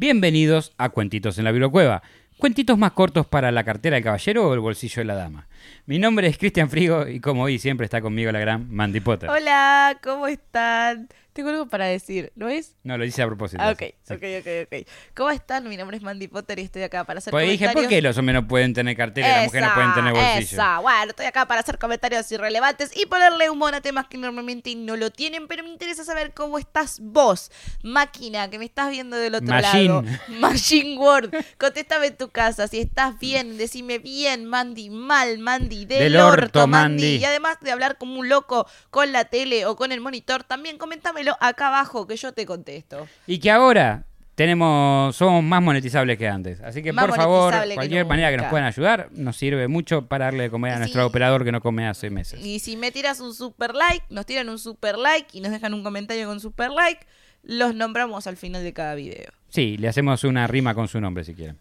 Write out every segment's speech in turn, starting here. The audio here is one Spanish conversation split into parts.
Bienvenidos a Cuentitos en la Bibliocueva. Cuentitos más cortos para la cartera del caballero o el bolsillo de la dama. Mi nombre es Cristian Frigo y como hoy siempre está conmigo la gran Mandy Potter. Hola, ¿cómo están? Tengo algo para decir, ¿no es? No, lo hice a propósito. Ah, ok, sí. ok, ok, ok. ¿Cómo están? Mi nombre es Mandy Potter y estoy acá para hacer Pues dije, comentarios. ¿por qué los hombres no pueden tener cartera y las mujeres no pueden tener bolsillo? Esa, bueno, estoy acá para hacer comentarios irrelevantes y ponerle humor a temas que normalmente no lo tienen, pero me interesa saber cómo estás vos, máquina, que me estás viendo del otro Machine. lado. Machine Word. Contéstame en tu casa, si estás bien, decime bien, Mandy, mal, Mandy, del, Del orto, orto, Mandy. Mandy. Y además de hablar como un loco con la tele o con el monitor, también coméntamelo acá abajo que yo te contesto. Y que ahora tenemos somos más monetizables que antes. Así que Más por favor, que cualquier manera que nos puedan ayudar, nos sirve mucho para darle de comer a nuestro operador que no come hace meses. Y si me tiras un super like, nos tiran un super like y nos dejan un comentario con super like, los nombramos al final de cada video. Sí, le hacemos una rima con su nombre si quieren.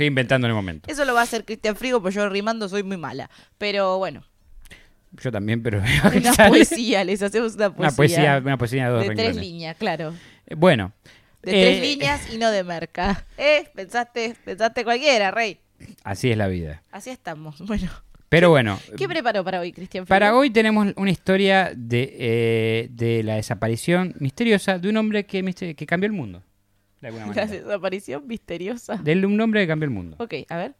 Estoy inventando en el momento. Eso lo va a hacer Cristian Frigo, porque yo rimando soy muy mala. Pero bueno, Yo también, pero una sale. poesía, les hacemos una poesía. Una poesía, una poesía de dos de tres líneas, claro. Eh, Bueno. De eh, tres líneas y no de merca. ¿Eh? Pensaste, pensaste cualquiera, Rey. Así es la vida. Así estamos. Bueno, Pero bueno, ¿qué preparó para hoy, Cristian Frigo? para hoy tenemos una historia de, eh, de la desaparición misteriosa de un hombre que, que cambió el mundo. De alguna La manera. desaparición misteriosa. De un hombre que cambió el mundo. Ok, a ver.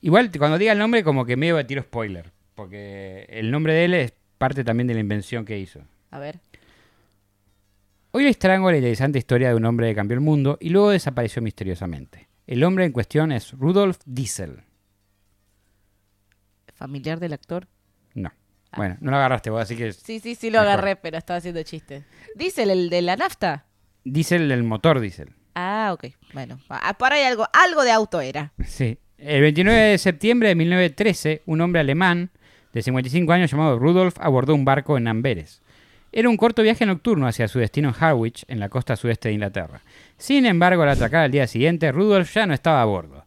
Igual cuando diga el nombre como que medio tiro spoiler. Porque el nombre de él es parte también de la invención que hizo. A ver. Hoy les traigo la interesante historia de un hombre que cambió el mundo y luego desapareció misteriosamente. El hombre en cuestión es Rudolf Diesel. ¿Familiar del actor? No. Bueno, no lo agarraste vos, así que Sí, sí, sí lo Mejor. agarré, pero estaba haciendo chistes. Dice el de la nafta. Diesel el motor Diesel. Ah, ok. Bueno, ah, por ahí algo, algo de auto era. Sí. El 29 de septiembre de 1913, un hombre alemán de 55 años llamado Rudolf abordó un barco en Amberes. Era un corto viaje nocturno hacia su destino en Harwich, en la costa sudeste de Inglaterra. Sin embargo, al atracar al día siguiente, Rudolf ya no estaba a bordo.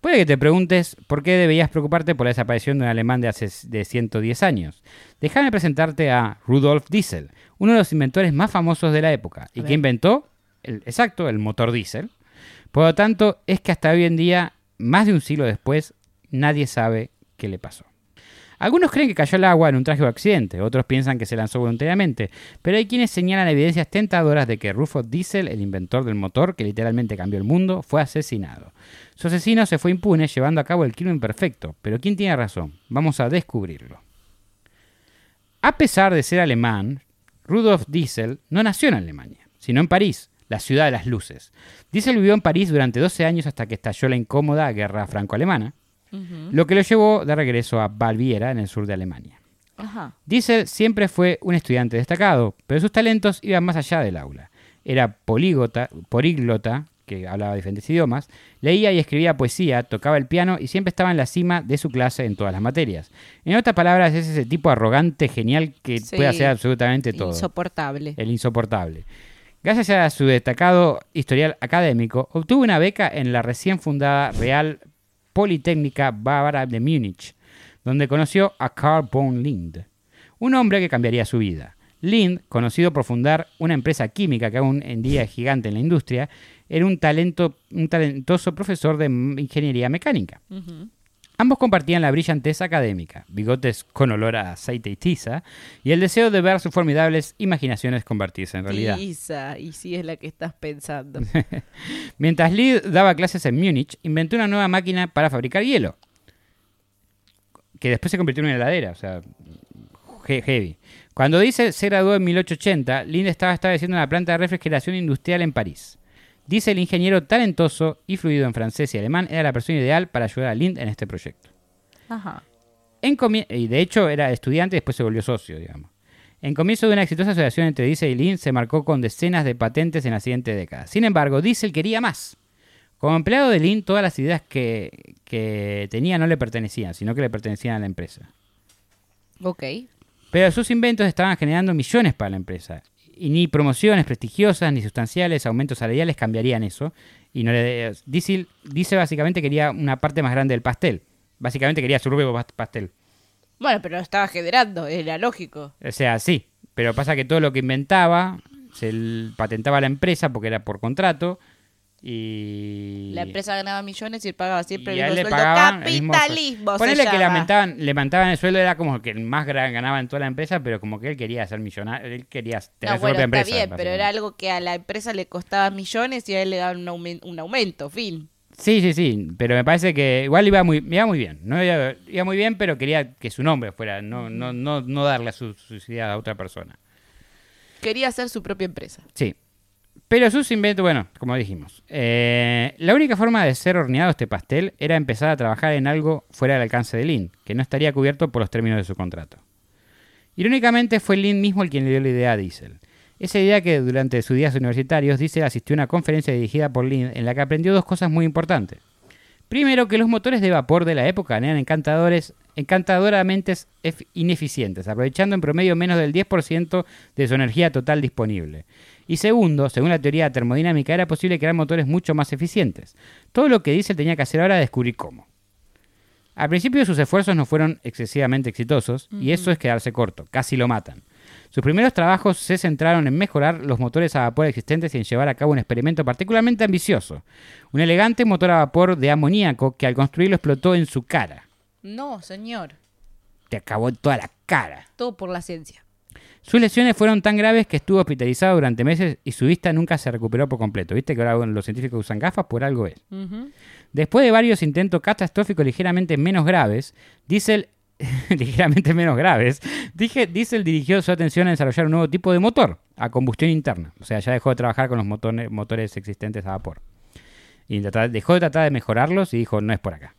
Puede que te preguntes por qué deberías preocuparte por la desaparición de un alemán de hace de 110 años. Déjame presentarte a Rudolf Diesel, uno de los inventores más famosos de la época, y que inventó, el, exacto, el motor diésel. Por lo tanto, es que hasta hoy en día, más de un siglo después, nadie sabe qué le pasó. Algunos creen que cayó al agua en un trágico accidente, otros piensan que se lanzó voluntariamente, pero hay quienes señalan evidencias tentadoras de que Rufus Diesel, el inventor del motor que literalmente cambió el mundo, fue asesinado. Su asesino se fue impune llevando a cabo el crimen perfecto, pero ¿quién tiene razón? Vamos a descubrirlo. A pesar de ser alemán, Rudolf Diesel no nació en Alemania, sino en París, la ciudad de las luces. Diesel vivió en París durante 12 años hasta que estalló la incómoda guerra franco-alemana, Lo que lo llevó de regreso a Baviera, en el sur de Alemania. Ajá. Diesel siempre fue un estudiante destacado, pero sus talentos iban más allá del aula. Era polígota, políglota, que hablaba diferentes idiomas, leía y escribía poesía, tocaba el piano y siempre estaba en la cima de su clase en todas las materias. En otras palabras, es ese tipo arrogante, genial, que Sí. puede hacer absolutamente todo. Insoportable. El insoportable. Gracias a su destacado historial académico, obtuvo una beca en la recién fundada Real Politécnica Bávara de Múnich, donde conoció a Carl von Lind, un hombre que cambiaría su vida. Lind, conocido por fundar una empresa química que aún en día es gigante en la industria, era un, talento, un talentoso profesor de ingeniería mecánica. Ambos compartían la brillantez académica, bigotes con olor a aceite y tiza, y el deseo de ver sus formidables imaginaciones convertirse en realidad. Tiza, y sí es la que estás pensando. Mientras Lee daba clases en Múnich, inventó una nueva máquina para fabricar hielo, que después se convirtió en una heladera, o sea, he- heavy. Cuando dice se graduó en 1880, Lind estaba estableciendo una planta de refrigeración industrial en París. Dice el ingeniero talentoso y fluido en francés y alemán era la persona ideal para ayudar a Lind en este proyecto. Ajá. En y de hecho era estudiante y después se volvió socio, digamos. En comienzo de una exitosa asociación entre Diesel y Lind se marcó con decenas de patentes en la siguiente década. Sin embargo, Diesel quería más. Como empleado de Lind, todas las ideas que, que tenía no le pertenecían, sino que le pertenecían a la empresa. Ok. Pero sus inventos estaban generando millones para la empresa. Y ni promociones prestigiosas, ni sustanciales, aumentos salariales cambiarían eso. Y no le, Diesel, Diesel básicamente quería una parte más grande del pastel. Básicamente quería su propio pas- pastel. Bueno, pero lo estaba generando, era lógico. O sea, sí, pero pasa que todo lo que inventaba se patentaba la empresa porque era por contrato Y... La empresa ganaba millones y él pagaba siempre y el mismo le sueldo. el. Capitalismo Ponele que le aumentaban, le aumentaban el sueldo, era como que el más gran ganaba en toda la empresa, pero como que él quería ser millonario, él quería tener No, su bueno, propia está empresa. bien, pero era algo que a la empresa le costaba millones y a él le daban un, aumen- un aumento, fin. Sí, sí, sí, pero me parece que igual iba muy, iba muy bien, no iba, iba muy bien, pero quería que su nombre fuera, no, no, no, no darle su, ideas a otra persona. Quería hacer su propia empresa. Sí. Pero sus inventos, bueno, como dijimos, eh, la única forma de ser horneado este pastel era empezar a trabajar en algo fuera del alcance de Lynn, que no estaría cubierto por los términos de su contrato. Irónicamente fue Lynn mismo el quien le dio la idea a Diesel. Esa idea que durante sus días universitarios Diesel asistió a una conferencia dirigida por Lynn en la que aprendió dos cosas muy importantes. Primero, que los motores de vapor de la época eran encantadores, encantadoramente ef- ineficientes, aprovechando en promedio menos del 10% de su energía total disponible. Y segundo, según la teoría termodinámica, era posible crear motores mucho más eficientes. Todo lo que Diesel tenía que hacer ahora era descubrir cómo. Al principio sus esfuerzos no fueron excesivamente exitosos, y eso es quedarse corto, casi lo matan. Sus primeros trabajos se centraron en mejorar los motores a vapor existentes y en llevar a cabo un experimento particularmente ambicioso. Un elegante motor a vapor de amoníaco que al construirlo explotó en su cara. No, señor. Te acabó en toda la cara. Todo por la ciencia. Sus lesiones fueron tan graves que estuvo hospitalizado durante meses y su vista nunca se recuperó por completo. ¿Viste que ahora los científicos usan gafas? Por algo es. Después de varios intentos catastróficos ligeramente menos graves, Diesel ligeramente menos graves, dije, Diesel dirigió su atención a desarrollar un nuevo tipo de motor a combustión interna. O sea, ya dejó de trabajar con los motores, motores existentes a vapor. Y dejó de tratar de mejorarlos y dijo, no es por acá.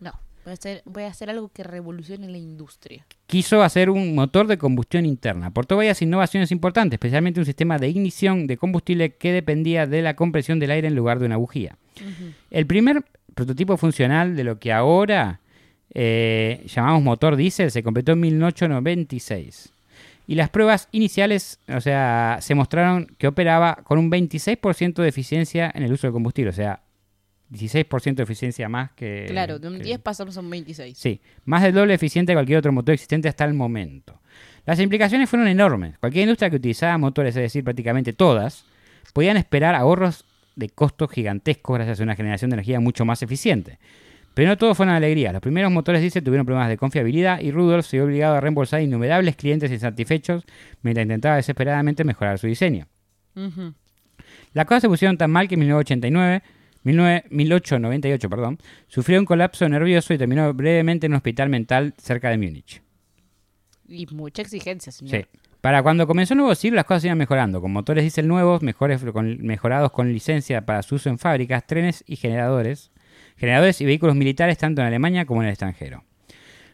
No, voy a, hacer, voy a hacer algo que revolucione la industria. Quiso hacer un motor de combustión interna. Aportó varias innovaciones importantes, especialmente un sistema de ignición de combustible que dependía de la compresión del aire en lugar de una bujía. El primer prototipo funcional de lo que ahora eh, llamamos motor diésel se completó en 1896. Y las pruebas iniciales, o sea, se mostraron que operaba con un 26% de eficiencia en el uso de combustible. O sea, 16% de eficiencia más que... claro, de un que- 10 pasamos a un 26. Sí, más del doble eficiente que cualquier otro motor existente hasta el momento. Las implicaciones fueron enormes. Cualquier industria que utilizaba motores, es decir, prácticamente todas, podían esperar ahorros de costos gigantescos gracias a una generación de energía mucho más eficiente. Pero no todo fueron alegrías. Los primeros motores diésel tuvieron problemas de confiabilidad y Rudolf se vio obligado a reembolsar innumerables clientes insatisfechos mientras intentaba desesperadamente mejorar su diseño. Las cosas se pusieron tan mal que en 1989, 19 1898, perdón, sufrió un colapso nervioso y terminó brevemente en un hospital mental cerca de Múnich. Y mucha exigencia, señor. Sí. Para cuando comenzó el nuevo siglo, las cosas iban mejorando, con motores diésel nuevos, mejores, con- mejorados con licencia para su uso en fábricas, trenes y generadores, generadores y vehículos militares tanto en Alemania como en el extranjero.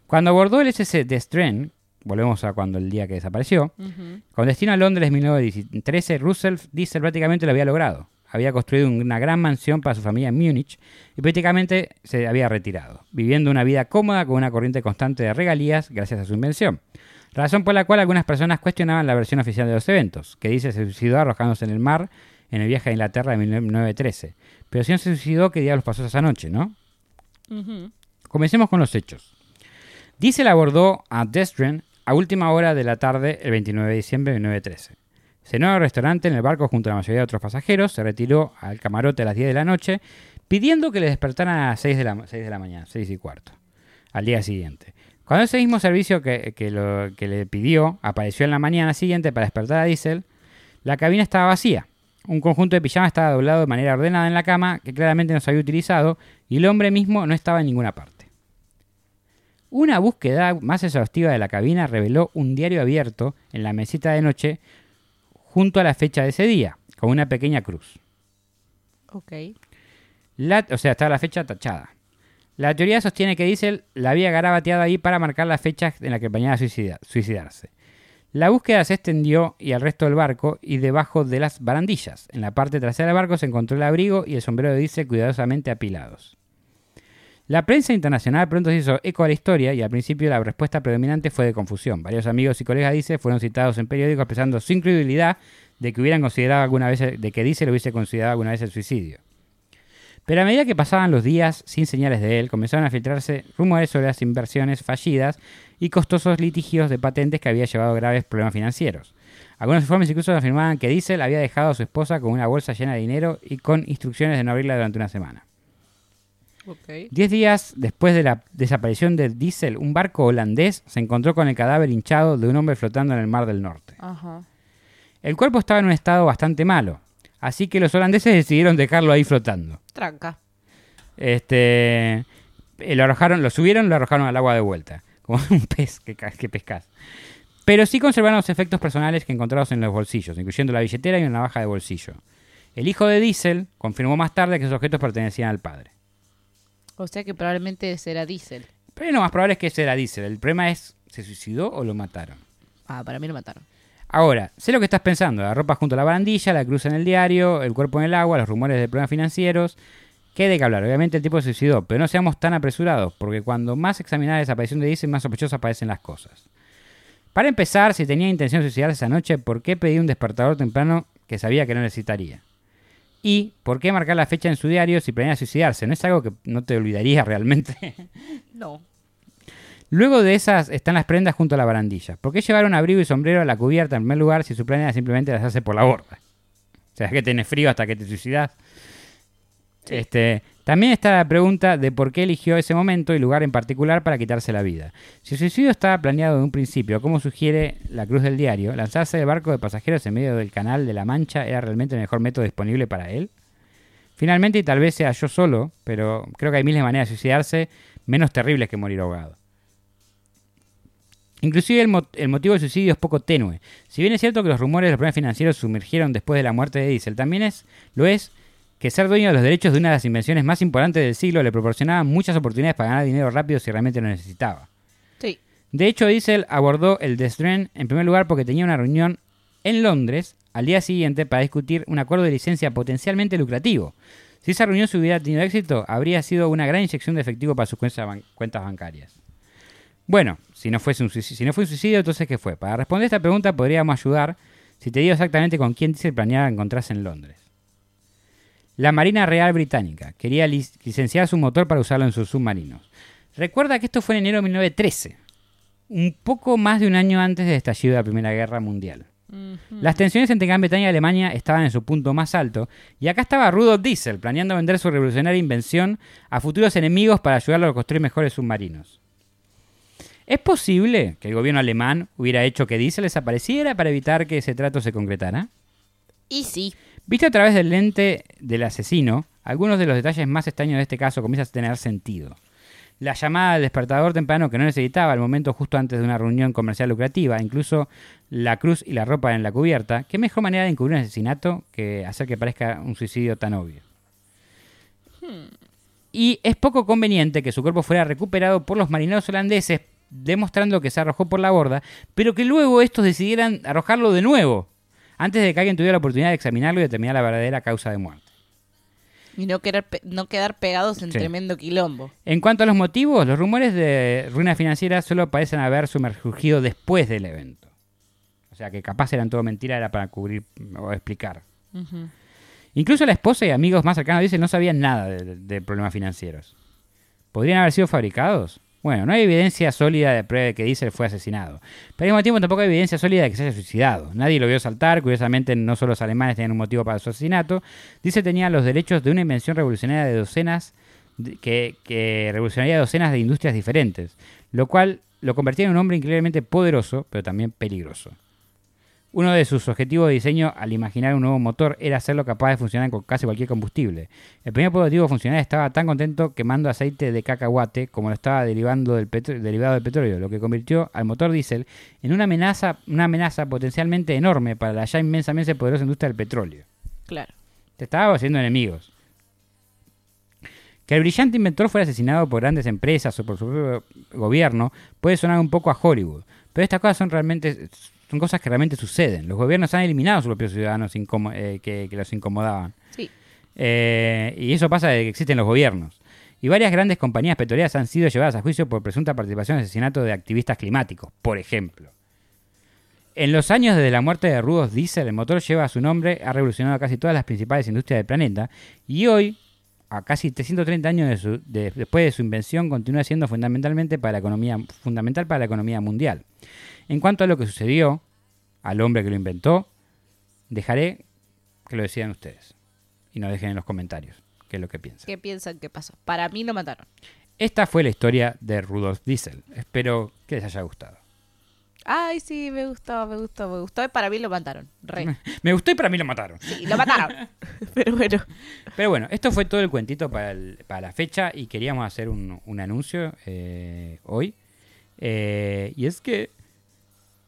Cuando abordó el SS de Stren, volvemos a cuando el día que desapareció, con destino a Londres en 1913, Russell Diesel prácticamente lo había logrado. Había construido una gran mansión para su familia en Múnich y prácticamente se había retirado, viviendo una vida cómoda con una corriente constante de regalías gracias a su invención. Razón por la cual algunas personas cuestionaban la versión oficial de los eventos, que dice se suicidó arrojándose en el mar en el viaje a Inglaterra de 1913. Pero si no se suicidó, ¿qué diablos pasó esa noche, no? Comencemos con los hechos. Diesel abordó a Destren a última hora de la tarde el 29 de diciembre de 1913. Cenó en el restaurante en el barco junto a la mayoría de otros pasajeros, se retiró al camarote a las 10 de la noche, pidiendo que le despertaran a las 6 de la, 6 de la mañana, 6 y cuarto, al día siguiente. Cuando ese mismo servicio que, que que le pidió apareció en la mañana siguiente para despertar a Diesel, la cabina estaba vacía. Un conjunto de pijamas estaba doblado de manera ordenada en la cama, que claramente no se había utilizado, y el hombre mismo no estaba en ninguna parte. Una búsqueda más exhaustiva de la cabina reveló un diario abierto en la mesita de noche junto a la fecha de ese día, con una pequeña cruz. Ok. La- o sea, estaba la fecha tachada. La teoría sostiene que Diesel la había garabateado ahí para marcar la fecha en la que planeaba suicida- suicidarse. La búsqueda se extendió y al resto del barco y debajo de las barandillas. En la parte trasera del barco se encontró el abrigo y el sombrero de Diesel cuidadosamente apilados. La prensa internacional pronto se hizo eco a la historia y al principio la respuesta predominante fue de confusión. Varios amigos y colegas Diesel fueron citados en periódicos expresando su incredulidad de que hubieran considerado alguna vez de que Diesel hubiese considerado alguna vez el suicidio. Pero a medida que pasaban los días sin señales de él, comenzaron a filtrarse rumores sobre las inversiones fallidas y costosos litigios de patentes que había llevado graves problemas financieros. Algunos informes incluso afirmaban que Diesel había dejado a su esposa con una bolsa llena de dinero y con instrucciones de no abrirla durante una semana. Ok. Diez días después de la desaparición de Diesel, un barco holandés se encontró con el cadáver hinchado de un hombre flotando en el Mar del Norte. Ajá. El cuerpo estaba en un estado bastante malo, así que los holandeses decidieron dejarlo ahí flotando. Tranca. Este, eh, lo arrojaron, lo subieron, lo arrojaron al agua de vuelta, como un pez que, que pescas. Pero sí conservaron los efectos personales que encontrados en los bolsillos, incluyendo la billetera y una navaja de bolsillo. El hijo de Diesel confirmó más tarde que esos objetos pertenecían al padre. O sea que probablemente será Diesel. Pero lo más probable es que ese era Diesel. El problema es, ¿se suicidó o lo mataron? Ah, para mí lo mataron. Ahora, sé lo que estás pensando. La ropa junto a la barandilla, la cruz en el diario, el cuerpo en el agua, los rumores de problemas financieros. ¿Qué hay de qué hablar? Obviamente el tipo se suicidó, pero no seamos tan apresurados, porque cuando más examinada la desaparición de Diesel, más sospechosas parecen las cosas. Para empezar, si tenía intención de suicidarse esa noche, ¿por qué pedí un despertador temprano que sabía que no necesitaría? Y, ¿por qué marcar la fecha en su diario si planea suicidarse? ¿No es algo que no te olvidarías realmente? No. Luego de esas están las prendas junto a la barandilla. ¿Por qué llevar un abrigo y sombrero a la cubierta en primer lugar si su plan era simplemente las hace por la borda? O sea, que tenés frío hasta que te suicidas. Este, también está la pregunta de por qué eligió ese momento y lugar en particular para quitarse la vida. Si el suicidio estaba planeado de un principio, como sugiere la cruz del diario, lanzarse del barco de pasajeros en medio del canal de la Mancha era realmente el mejor método disponible para él. Finalmente, y tal vez sea yo solo, pero creo que hay miles de maneras de suicidarse menos terribles que morir ahogado. Inclusive el, el motivo del suicidio es poco tenue. Si bien es cierto que los rumores de los problemas financieros sumergieron después de la muerte de Diesel, también es, lo es que ser dueño de los derechos de una de las invenciones más importantes del siglo le proporcionaba muchas oportunidades para ganar dinero rápido si realmente lo necesitaba. Sí. De hecho, Diesel abordó el Destren en primer lugar porque tenía una reunión en Londres al día siguiente para discutir un acuerdo de licencia potencialmente lucrativo. Si esa reunión se hubiera tenido éxito, habría sido una gran inyección de efectivo para sus cuentas ban- cuentas bancarias. Bueno, si no, fuese un suicidio, si no fue un suicidio, entonces ¿qué fue? Para responder esta pregunta podríamos ayudar si te digo exactamente con quién Diesel planeaba encontrarse en Londres. La Marina Real Británica quería lic- licenciar su motor para usarlo en sus submarinos. Recuerda que esto fue en enero de 1913, un poco más de un año antes del estallido de la Primera Guerra Mundial. Las tensiones entre Gran Bretaña y Alemania estaban en su punto más alto, y acá estaba Rudolf Diesel planeando vender su revolucionaria invención a futuros enemigos para ayudarlos a construir mejores submarinos. ¿Es posible que el gobierno alemán hubiera hecho que Diesel desapareciera para evitar que ese trato se concretara? Y sí. Visto a través del lente del asesino, algunos de los detalles más extraños de este caso comienzan a tener sentido. La llamada del despertador temprano que no necesitaba al momento justo antes de una reunión comercial lucrativa, incluso la cruz y la ropa en la cubierta, ¿qué mejor manera de encubrir un asesinato que hacer que parezca un suicidio tan obvio? Y es poco conveniente que su cuerpo fuera recuperado por los marineros holandeses, demostrando que se arrojó por la borda, pero que luego estos decidieran arrojarlo de nuevo, antes de que alguien tuviera la oportunidad de examinarlo y determinar la verdadera causa de muerte. Y no, querer pe- no quedar pegados en Sí. tremendo quilombo. En cuanto a los motivos, los rumores de ruina financiera solo parecen haber sumergido después del evento. O sea que capaz eran todo mentira, era para cubrir o explicar. Incluso la esposa y amigos más cercanos dicen no sabían nada de, de problemas financieros. ¿Podrían haber sido fabricados? Bueno, no hay evidencia sólida de prueba de que Diesel fue asesinado. Pero al mismo tiempo tampoco hay evidencia sólida de que se haya suicidado. Nadie lo vio saltar, curiosamente no solo los alemanes tenían un motivo para su asesinato. Diesel tenía los derechos de una invención revolucionaria de docenas que, que revolucionaría docenas de industrias diferentes, lo cual lo convertía en un hombre increíblemente poderoso, pero también peligroso. Uno de sus objetivos de diseño al imaginar un nuevo motor era hacerlo capaz de funcionar con casi cualquier combustible. El primer prototipo funcional estaba tan contento quemando aceite de cacahuate como lo estaba derivando del derivado del petróleo, lo que convirtió al motor diésel en una amenaza, una amenaza potencialmente enorme para la ya inmensamente poderosa industria del petróleo. Claro. Te estaba haciendo enemigos. Que el brillante inventor fuera asesinado por grandes empresas o por su propio gobierno puede sonar un poco a Hollywood, pero estas cosas son realmente son cosas que realmente suceden. Los gobiernos han eliminado a sus propios ciudadanos eh, que, que los incomodaban. Sí. Eh, y eso pasa desde que existen los gobiernos. Y varias grandes compañías petroleras han sido llevadas a juicio por presunta participación en asesinato de activistas climáticos, por ejemplo. En los años desde la muerte de Rudolf Diesel, el motor lleva su nombre, ha revolucionado casi todas las principales industrias del planeta y hoy, a casi 330 años de su- de- después de su invención, continúa siendo fundamentalmente para la economía, fundamental para la economía mundial. En cuanto a lo que sucedió, al hombre que lo inventó, dejaré que lo decidan ustedes. Y nos dejen en los comentarios qué es lo que piensan. ¿Qué piensan que pasó? Para mí lo mataron. Esta fue la historia de Rudolf Diesel. Espero que les haya gustado. Ay, sí, me gustó, me gustó, me gustó. Y para mí lo mataron. Re. Me gustó y para mí lo mataron. Sí, lo mataron. Pero bueno. Pero bueno, esto fue todo el cuentito para, el- para la fecha y queríamos hacer un, un anuncio eh, hoy. Eh, y es que,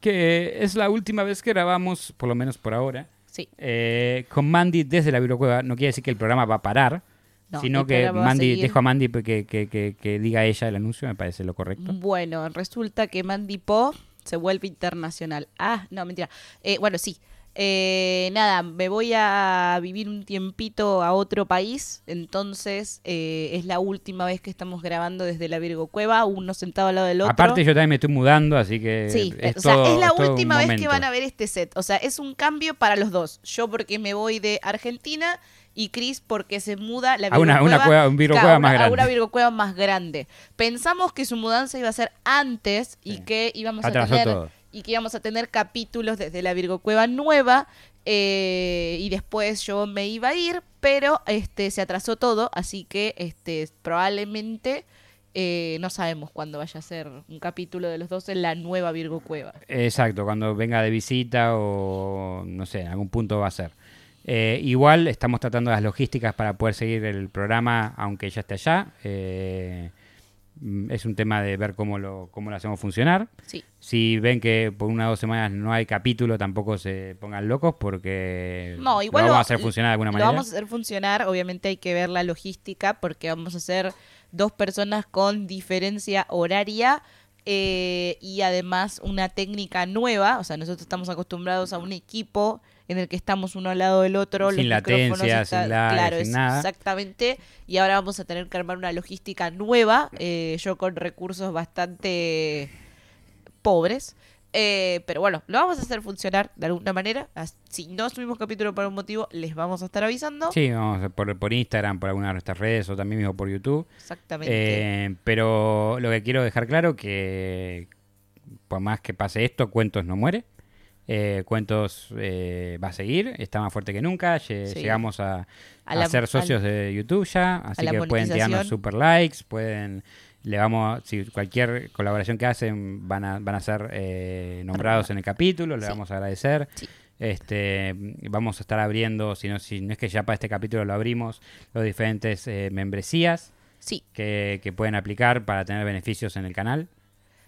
que es la última vez que grabamos, por lo menos por ahora, Sí. eh, con Mandy desde la Bibliocueva. No quiere decir que el programa va a parar, No, sino que a Mandy, seguir. dejo a Mandy que, que- que- que diga ella el anuncio, me parece lo correcto. Bueno, resulta que Mandy Po se vuelve internacional. Ah, no, mentira. Eh, bueno, sí. Eh, nada, me voy a vivir un tiempito a otro país, entonces eh, es la última vez que estamos grabando desde la Virgo Cueva, uno sentado al lado del otro. Aparte yo también me estoy mudando, así que Sí, es, o sea, es la última vez que van a ver este set. O sea, es un cambio para los dos. Yo porque me voy de Argentina y Chris porque se muda la A una- Virgo una Cueva- cueva- un Virgo claro, Cueva más una- A grande. una Virgo Cueva más grande. Pensamos que su mudanza iba a ser antes y Sí. que íbamos Atrasó a tener todo. Y que íbamos a tener capítulos desde la Virgo Cueva nueva eh, y después yo me iba a ir, pero este se atrasó todo, así que este probablemente eh, no sabemos cuándo vaya a ser un capítulo de los dos en la nueva Virgo Cueva. Exacto, cuando venga de visita o no sé, en algún punto va a ser. Eh, igual estamos tratando las logísticas para poder seguir el programa aunque ya esté allá. Eh, es un tema de ver cómo lo, cómo lo hacemos funcionar. Sí. Si ven que por una o dos semanas no hay capítulo, tampoco se pongan locos porque No, igual lo lo- vamos a hacer funcionar de alguna Lo manera. vamos a hacer funcionar, obviamente hay que ver la logística porque vamos a ser dos personas con diferencia horaria eh, y además una técnica nueva, o sea, nosotros estamos acostumbrados a un equipo en el que estamos uno al lado del otro, Sin los latencia, sin claro, sin es- nada. exactamente, y ahora vamos a tener que armar una logística nueva, eh, yo con recursos bastante pobres. Eh, pero bueno, lo vamos a hacer funcionar de alguna manera. Si no subimos capítulo por un motivo, les vamos a estar avisando. Sí, vamos a- por, por Instagram, por alguna de nuestras redes o también mismo por YouTube. Exactamente. Eh, pero lo que quiero dejar claro que por más que pase esto, Cuentos no muere. Eh, Cuentos eh, va a seguir, está más fuerte que nunca. Lle- Sí. Llegamos a, A la- a ser socios de YouTube ya, así que pueden tirarnos super likes, pueden le vamos si cualquier colaboración que hacen van a van a ser eh, nombrados en el capítulo, le Sí. vamos a agradecer. Sí. Este, vamos a estar abriendo, si no, si no es que ya para este capítulo lo abrimos, los diferentes eh, membresías Sí, que, que pueden aplicar para tener beneficios en el canal.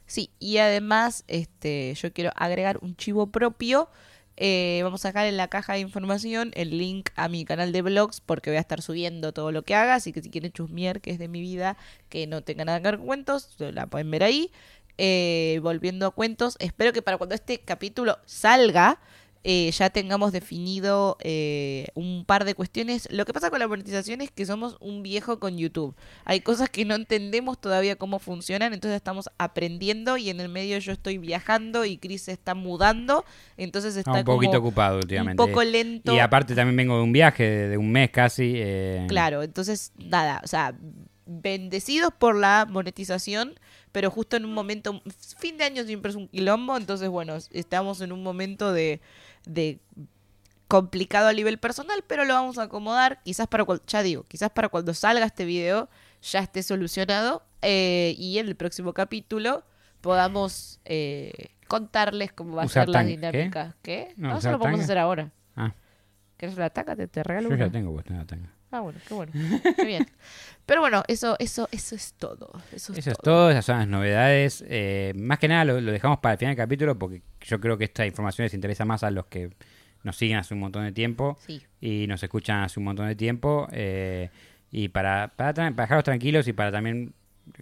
Sí. Y además, este, yo quiero agregar un chivo propio. Eh, vamos a dejar en la caja de información el link a mi canal de blogs porque voy a estar subiendo todo lo que haga. Así que si quieren chusmear, que es de mi vida, que no tenga nada que ver con cuentos, la pueden ver ahí. Eh, volviendo a cuentos, espero que para cuando este capítulo salga, eh, ya tengamos definido eh, un par de cuestiones. Lo que pasa con la monetización es que somos un viejo con YouTube. Hay cosas que no entendemos todavía cómo funcionan, entonces estamos aprendiendo y en el medio yo estoy viajando y Chris se está mudando, entonces está Ah, un poquito como ocupado un últimamente. poco lento. Y aparte también vengo de un viaje de, de un mes casi. eh, Claro, entonces nada, o sea, bendecidos por la monetización, pero justo en un momento, fin de año siempre es un quilombo, entonces bueno, estamos en un momento de, de complicado a nivel personal, pero lo vamos a acomodar, quizás para, cual- ya digo, quizás para cuando salga este video ya esté solucionado eh, y en el próximo capítulo podamos eh, contarles cómo va a ser la tanga, ¿qué? dinámica. ¿Qué? No, No, eso lo podemos tanga. hacer ahora. Ah, ¿Querés la taca? Te, te regalo yo una. ya tengo puesto una tanga. Ah, bueno, qué bueno. Qué bien. Pero bueno, eso, eso, eso es todo. Eso es Eso es todo. todo, esas son las novedades. Eh, más que nada lo, lo dejamos para el final del capítulo porque yo creo que esta información les interesa más a los que nos siguen hace un montón de tiempo Sí, y nos escuchan hace un montón de tiempo. eh, y para, para, para dejarlos tranquilos y para también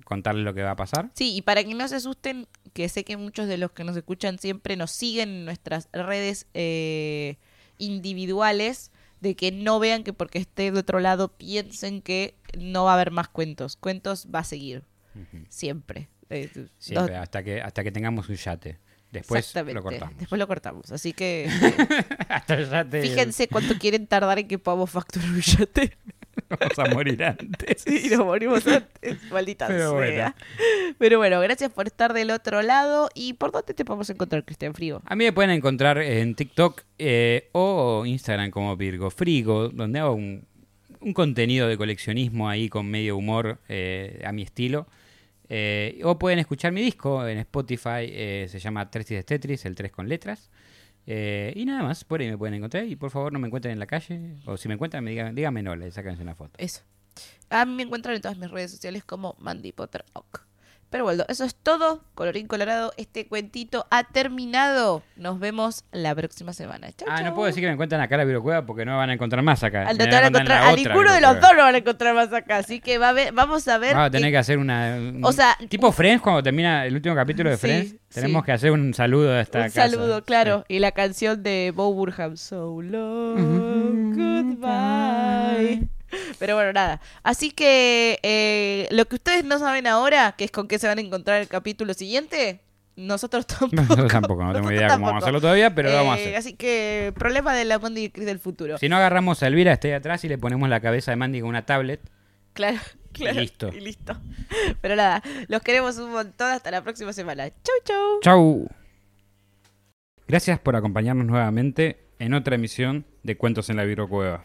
contarles lo que va a pasar. sí, y para que no se asusten, que sé que muchos de los que nos escuchan siempre nos siguen en nuestras redes eh, individuales, de que no vean que porque esté de otro lado piensen que no va a haber más cuentos. Cuentos va a seguir, siempre. Eh, Siempre, dos- hasta que hasta que tengamos un yate. Después lo cortamos. Después lo cortamos. Así que eh, hasta el yate. fíjense cuánto quieren tardar en que podamos facturar un yate. Vamos a morir antes. Y nos morimos antes, maldita Pero bueno. sea. Pero bueno, gracias por estar del otro lado. ¿Y por dónde te podemos encontrar, Cristian Frigo? A mí me pueden encontrar en TikTok eh, o Instagram como Virgo Frigo, donde hago un, un contenido de coleccionismo ahí con medio humor eh, a mi estilo. Eh, o pueden escuchar mi disco en Spotify, eh, se llama Tres de Tetris, el 3 con letras. Eh, y nada más, por ahí me pueden encontrar. Y por favor no me encuentren en la calle, o si me encuentran, me digan, díganme no, le sáquense una foto. Eso. A mí me encuentran en todas mis redes sociales como Mandy Potter Ock. Pero bueno, eso es todo. Colorín colorado, este cuentito ha terminado. Nos vemos la próxima semana. Chau, Ah, no puedo decir que me encuentran acá la Virocueva porque no me van a encontrar más acá. Al no van a encontrar, a ninguno de los dos lo van a encontrar más acá. Así que va a ver, vamos a ver. Vamos a tener que hacer una. un- O sea, tipo Friends, cuando termina el último capítulo de Sí, Friends, tenemos sí. que hacer un saludo a esta Un casa. saludo, claro. Y la canción de Bo Burham. So long, goodbye. Pero bueno, nada. Así que eh, lo que ustedes no saben ahora, que es con qué se van a encontrar el capítulo siguiente, nosotros tampoco. Nosotros tampoco, no tengo idea cómo vamos a hacerlo todavía, pero lo vamos a Eh, hacer. Así que problema de la Mandy y Chris del futuro. Si no agarramos a Elvira, esté ahí atrás y le ponemos la cabeza de Mandy con una tablet. Claro, claro. listo. Y listo. Pero nada, los queremos un montón. Hasta la próxima semana. Chau, chau. ¡Chau! Gracias por acompañarnos nuevamente en otra emisión de Cuentos en la Virocueva.